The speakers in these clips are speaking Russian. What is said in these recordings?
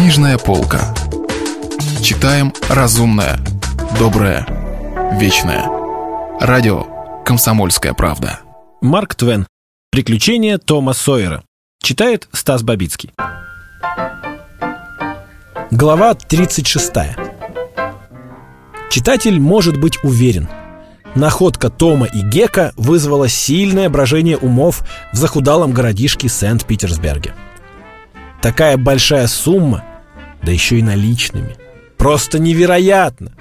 Книжная полка. Читаем разумное, доброе, вечное. Радио «Комсомольская правда». Марк Твен. Приключения Тома Сойера. Читает Стас Бабицкий. Глава 36. Читатель может быть уверен. Находка Тома и Гека вызвала сильное брожение умов в захудалом городишке Сент-Питерсберге. Такая большая сумма, да еще и наличными. Просто невероятно!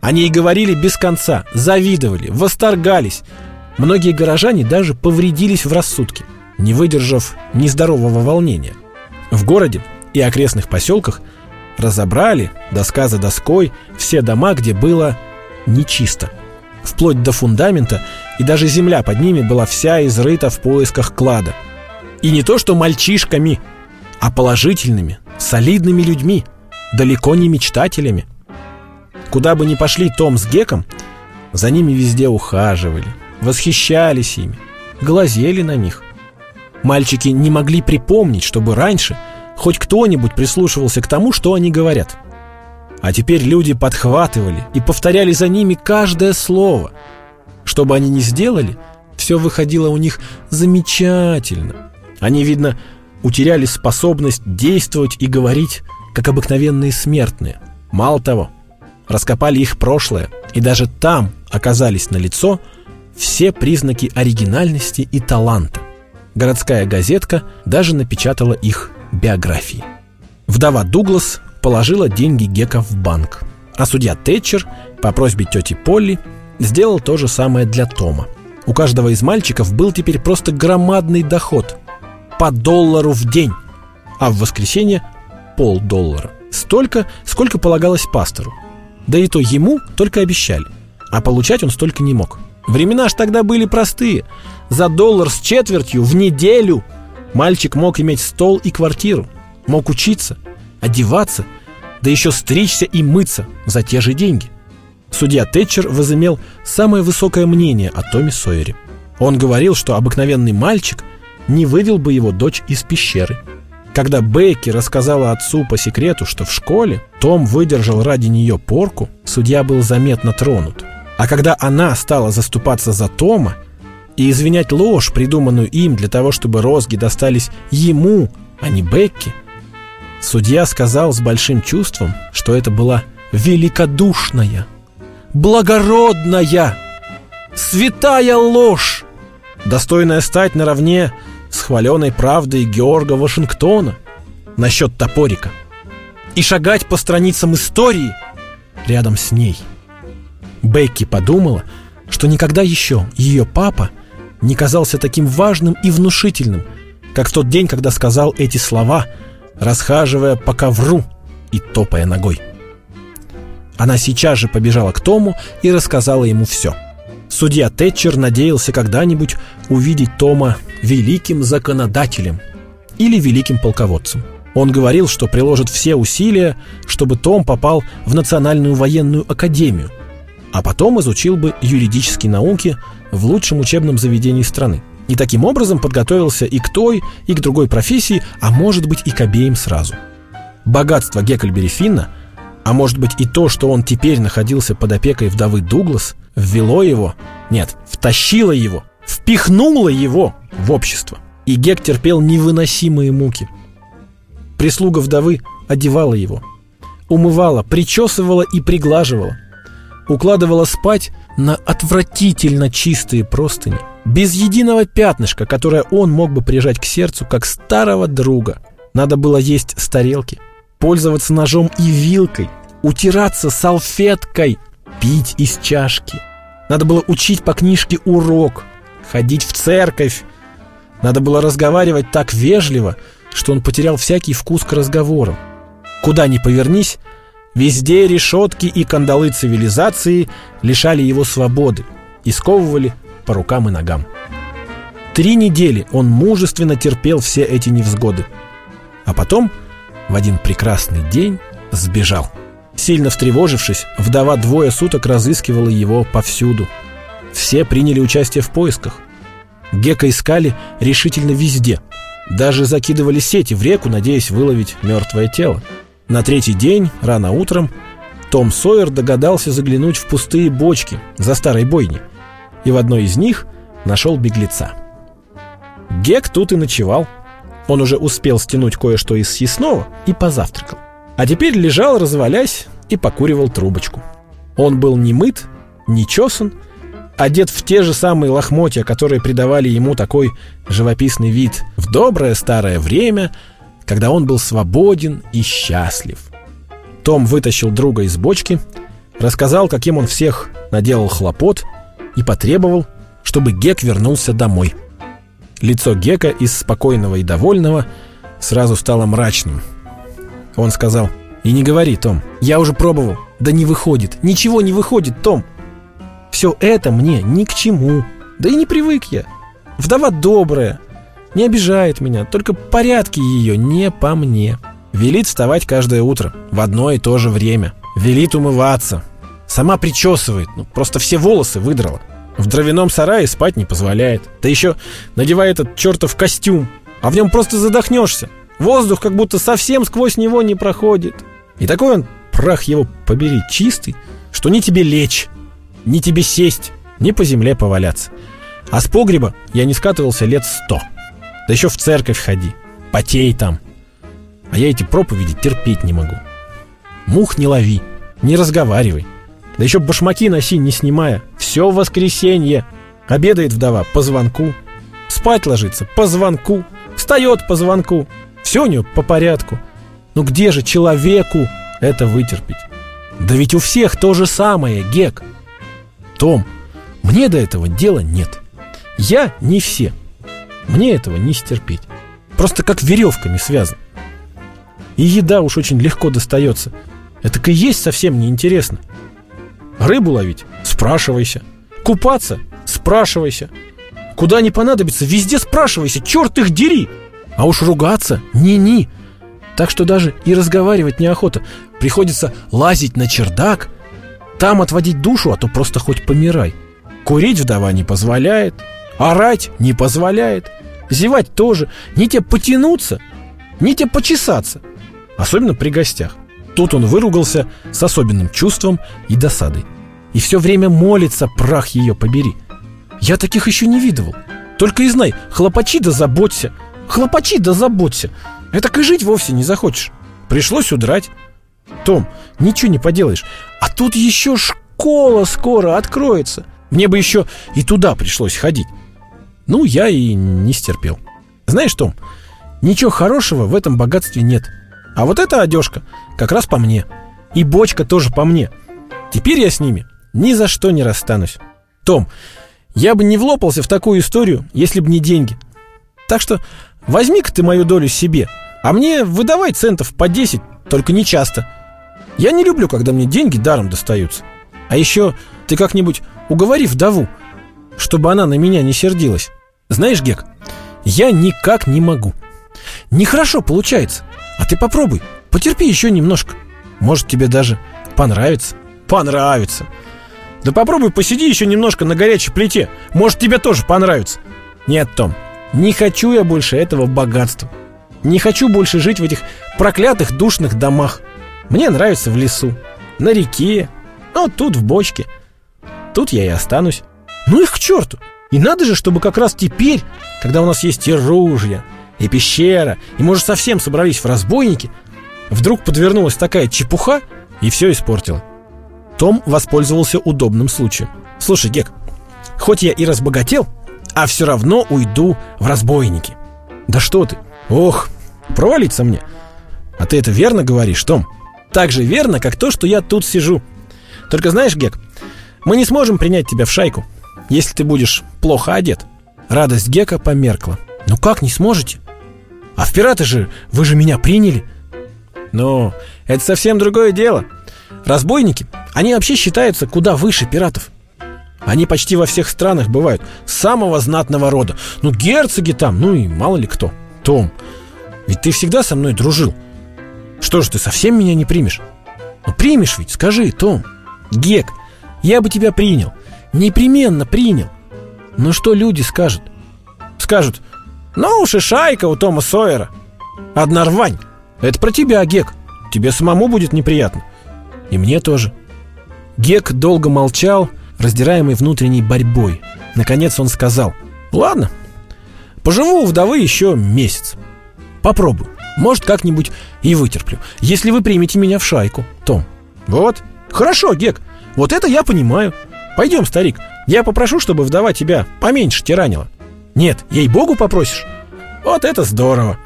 Они и говорили без конца, завидовали, восторгались. Многие горожане даже повредились в рассудке, не выдержав нездорового волнения. В городе и окрестных поселках разобрали, доска за доской, все дома, где было нечисто. Вплоть до фундамента, и даже земля под ними была вся изрыта в поисках клада. И не то что мальчишками – а положительными, солидными людьми, далеко не мечтателями. Куда бы ни пошли Том с Геком, за ними везде ухаживали, восхищались ими, глазели на них. Мальчики не могли припомнить, чтобы раньше хоть кто-нибудь прислушивался к тому, что они говорят. А теперь люди подхватывали и повторяли за ними каждое слово. Что бы они ни сделали, все выходило у них замечательно. Они, видно, утеряли способность действовать и говорить, как обыкновенные смертные. Мало того, раскопали их прошлое, и даже там оказались на лицо все признаки оригинальности и таланта. Городская газетка даже напечатала их биографии. Вдова Дуглас положила деньги Гека в банк, а судья Тэтчер по просьбе тети Полли сделал то же самое для Тома. У каждого из мальчиков был теперь просто громадный доход – по доллару в день, а в воскресенье полдоллара. Столько, сколько полагалось пастору. Да и то ему только обещали, а получать он столько не мог. Времена ж тогда были простые. За доллар с четвертью в неделю мальчик мог иметь стол и квартиру, мог учиться, одеваться, да еще стричься и мыться за те же деньги. Судья Тэтчер возымел самое высокое мнение о Томе Сойере. Он говорил, что обыкновенный мальчик не вывел бы его дочь из пещеры. Когда Бекки рассказала отцу по секрету, что в школе Том выдержал ради нее порку, судья был заметно тронут. А когда она стала заступаться за Тома и извинять ложь, придуманную им для того, чтобы розги достались ему, а не Бекки, судья сказал с большим чувством, что это была великодушная, благородная, святая ложь, достойная стать наравне с хваленой правдой Георга Вашингтона насчет топорика и шагать по страницам истории рядом с ней. Бекки подумала, что никогда еще ее папа не казался таким важным и внушительным, как в тот день, когда сказал эти слова, расхаживая по ковру и топая ногой. Она сейчас же побежала к Тому и рассказала ему все – Судья Тэтчер надеялся когда-нибудь увидеть Тома великим законодателем или великим полководцем. Он говорил, что приложит все усилия, чтобы Том попал в Национальную военную академию, а потом изучил бы юридические науки в лучшем учебном заведении страны. И таким образом подготовился и к той, и к другой профессии, а может быть и к обеим сразу. Богатство Геккельбери Финна, а может быть и то, что он теперь находился под опекой вдовы Дуглас, ввело его, нет, втащило его, впихнуло его в общество. И Гек терпел невыносимые муки. Прислуга вдовы одевала его, умывала, причесывала и приглаживала, укладывала спать на отвратительно чистые простыни, без единого пятнышка, которое он мог бы прижать к сердцу, как старого друга. Надо было есть с тарелки, пользоваться ножом и вилкой, утираться салфеткой – пить из чашки. Надо было учить по книжке урок, ходить в церковь. Надо было разговаривать так вежливо, что он потерял всякий вкус к разговорам. Куда ни повернись, везде решетки и кандалы цивилизации лишали его свободы и сковывали по рукам и ногам. Три недели он мужественно терпел все эти невзгоды. А потом, в один прекрасный день, сбежал. Сильно встревожившись, вдова двое суток разыскивала его повсюду. Все приняли участие в поисках. Гека искали решительно везде. Даже закидывали сети в реку, надеясь выловить мертвое тело. На третий день, рано утром, Том Сойер догадался заглянуть в пустые бочки за старой бойней, и в одной из них нашел беглеца. Гек тут и ночевал. Он уже успел стянуть кое-что из съестного и позавтракал. А теперь лежал, развалясь, и покуривал трубочку. Он был не мыт, не чесан, одет в те же самые лохмотья, которые придавали ему такой живописный вид в доброе старое время, когда он был свободен и счастлив. Том вытащил друга из бочки, рассказал, каким он всех наделал хлопот и потребовал, чтобы Гек вернулся домой. Лицо Гека из спокойного и довольного сразу стало мрачным. Он сказал, «И не говори, Том, я уже пробовал, да не выходит, ничего не выходит, Том. Все это мне ни к чему, да и не привык я. Вдова добрая, не обижает меня, только порядки ее не по мне. Велит вставать каждое утро, в одно и то же время. Велит умываться. Сама причесывает, ну, просто все волосы выдрала. В дровяном сарае спать не позволяет. Да еще надевает этот чертов костюм, а в нем просто задохнешься. Воздух как будто совсем сквозь него не проходит. И такой он, прах его побери, чистый, что ни тебе лечь, ни тебе сесть, ни по земле поваляться. А с погреба я не скатывался лет сто. Да еще в церковь ходи, потей там. А я эти проповеди терпеть не могу. Мух не лови, не разговаривай. Да еще башмаки носи, не снимая. Все в воскресенье. Обедает вдова по звонку. Спать ложится по звонку. Встает по звонку. Все у нее по порядку. Ну где же человеку это вытерпеть? Да ведь у всех то же самое, Гек. Том, мне до этого дела нет. Я не все. Мне этого не стерпеть. Просто как веревками связан. И еда уж очень легко достается. Это и есть совсем неинтересно. Рыбу ловить? Спрашивайся. Купаться? Спрашивайся. Куда не понадобится, везде спрашивайся, черт их дери! А уж ругаться ни-ни. Так что даже и разговаривать неохота. Приходится лазить на чердак, там отводить душу, а то просто хоть помирай. Курить вдова не позволяет, орать не позволяет, зевать тоже, ни тебе потянуться, ни тебе почесаться, особенно при гостях. Тут он выругался с особенным чувством и досадой. И все время молится, прах ее побери. Я таких еще не видывал. Только и знай, хлопачи да заботься. Хлопачи да заботься. Это и жить вовсе не захочешь. Пришлось удрать. Том, ничего не поделаешь. А тут еще школа скоро откроется. Мне бы еще и туда пришлось ходить. Ну, я и не стерпел. Знаешь, Том, ничего хорошего в этом богатстве нет. А вот эта одежка как раз по мне. И бочка тоже по мне. Теперь я с ними ни за что не расстанусь. Том, я бы не влопался в такую историю, если бы не деньги. Так что возьми-ка ты мою долю себе, а мне выдавай центов по 10, только не часто. Я не люблю, когда мне деньги даром достаются. А еще ты как-нибудь уговори вдову, чтобы она на меня не сердилась. Знаешь, Гек, я никак не могу. Нехорошо получается. А ты попробуй, потерпи еще немножко. Может, тебе даже понравится. Понравится. Да попробуй посиди еще немножко на горячей плите. Может, тебе тоже понравится. Нет, Том, не хочу я больше этого богатства. Не хочу больше жить в этих проклятых душных домах. Мне нравится в лесу, на реке, а вот тут в бочке. Тут я и останусь. Ну их к черту! И надо же, чтобы как раз теперь, когда у нас есть и ружья, и пещера, и, может, совсем собрались в разбойники, вдруг подвернулась такая чепуха и все испортила. Том воспользовался удобным случаем. Слушай, Гек, хоть я и разбогател, а все равно уйду в разбойники. Да что ты? Ох, провалиться мне. А ты это верно говоришь, Том? Так же верно, как то, что я тут сижу. Только знаешь, Гек, мы не сможем принять тебя в шайку, если ты будешь плохо одет. Радость Гека померкла. Ну как не сможете? А в пираты же, вы же меня приняли. Ну, это совсем другое дело. Разбойники, они вообще считаются куда выше пиратов. Они почти во всех странах бывают самого знатного рода. Ну, герцоги там, ну и мало ли кто. Том, ведь ты всегда со мной дружил. Что же ты совсем меня не примешь? Ну примешь ведь, скажи, Том. Гек, я бы тебя принял. Непременно принял. Но что люди скажут? Скажут, ну уж и шайка у Тома Сойера. Одна рвань. Это про тебя, Гек. тебе самому будет неприятно. И мне тоже. Гек долго молчал, раздираемый внутренней борьбой. Наконец он сказал, ладно, поживу у вдовы еще месяц. Попробую. Может, как-нибудь и вытерплю, если вы примете меня в шайку, Том. Вот. Хорошо, Гек, вот это я понимаю. Пойдем, старик, я попрошу, чтобы вдова тебя поменьше тиранила. Нет, ей-богу попросишь. Вот это здорово.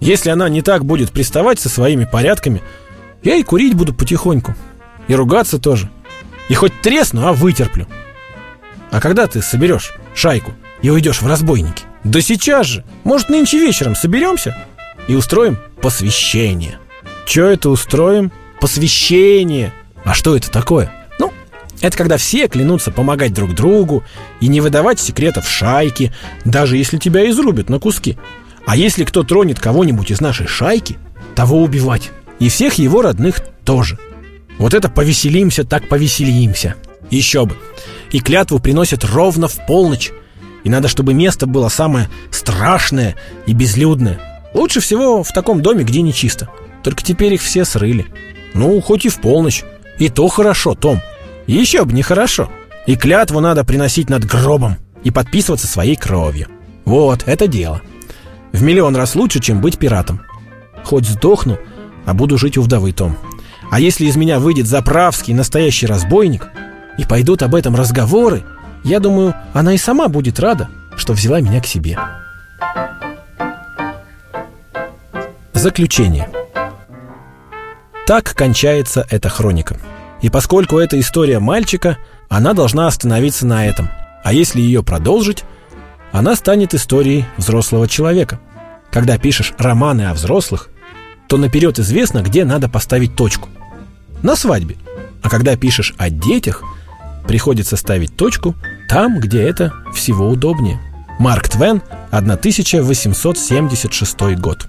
Если она не так будет приставать со своими порядками, я и курить буду потихоньку. И ругаться тоже. И хоть тресну, а вытерплю. А когда ты соберешь шайку и уйдешь в разбойники? Да сейчас же. Может, нынче вечером соберемся и устроим посвящение. Че это устроим? Посвящение. А что это такое? Ну, это когда все клянутся помогать друг другу и не выдавать секретов шайки, даже если тебя изрубят на куски. А если кто тронет кого-нибудь из нашей шайки, того убивать. И всех его родных тоже. Вот это повеселимся, так повеселимся. Еще бы. И клятву приносят ровно в полночь. И надо, чтобы место было самое страшное и безлюдное. Лучше всего в таком доме, где не чисто. Только теперь их все срыли. Ну, хоть и в полночь. И то хорошо, Том. Еще бы не хорошо. И клятву надо приносить над гробом и подписываться своей кровью. Вот, это дело. В миллион раз лучше, чем быть пиратом. Хоть сдохну, а буду жить у вдовы, Том. А если из меня выйдет заправский настоящий разбойник, и пойдут об этом разговоры, я думаю, она и сама будет рада, что взяла меня к себе. Заключение. Так кончается эта хроника. И поскольку это история мальчика, она должна остановиться на этом. А если ее продолжить, она станет историей взрослого человека. Когда пишешь романы о взрослых, то наперед известно, где надо поставить точку. На свадьбе. А когда пишешь о детях, приходится ставить точку там, где это всего удобнее. Марк Твен, 1876 год.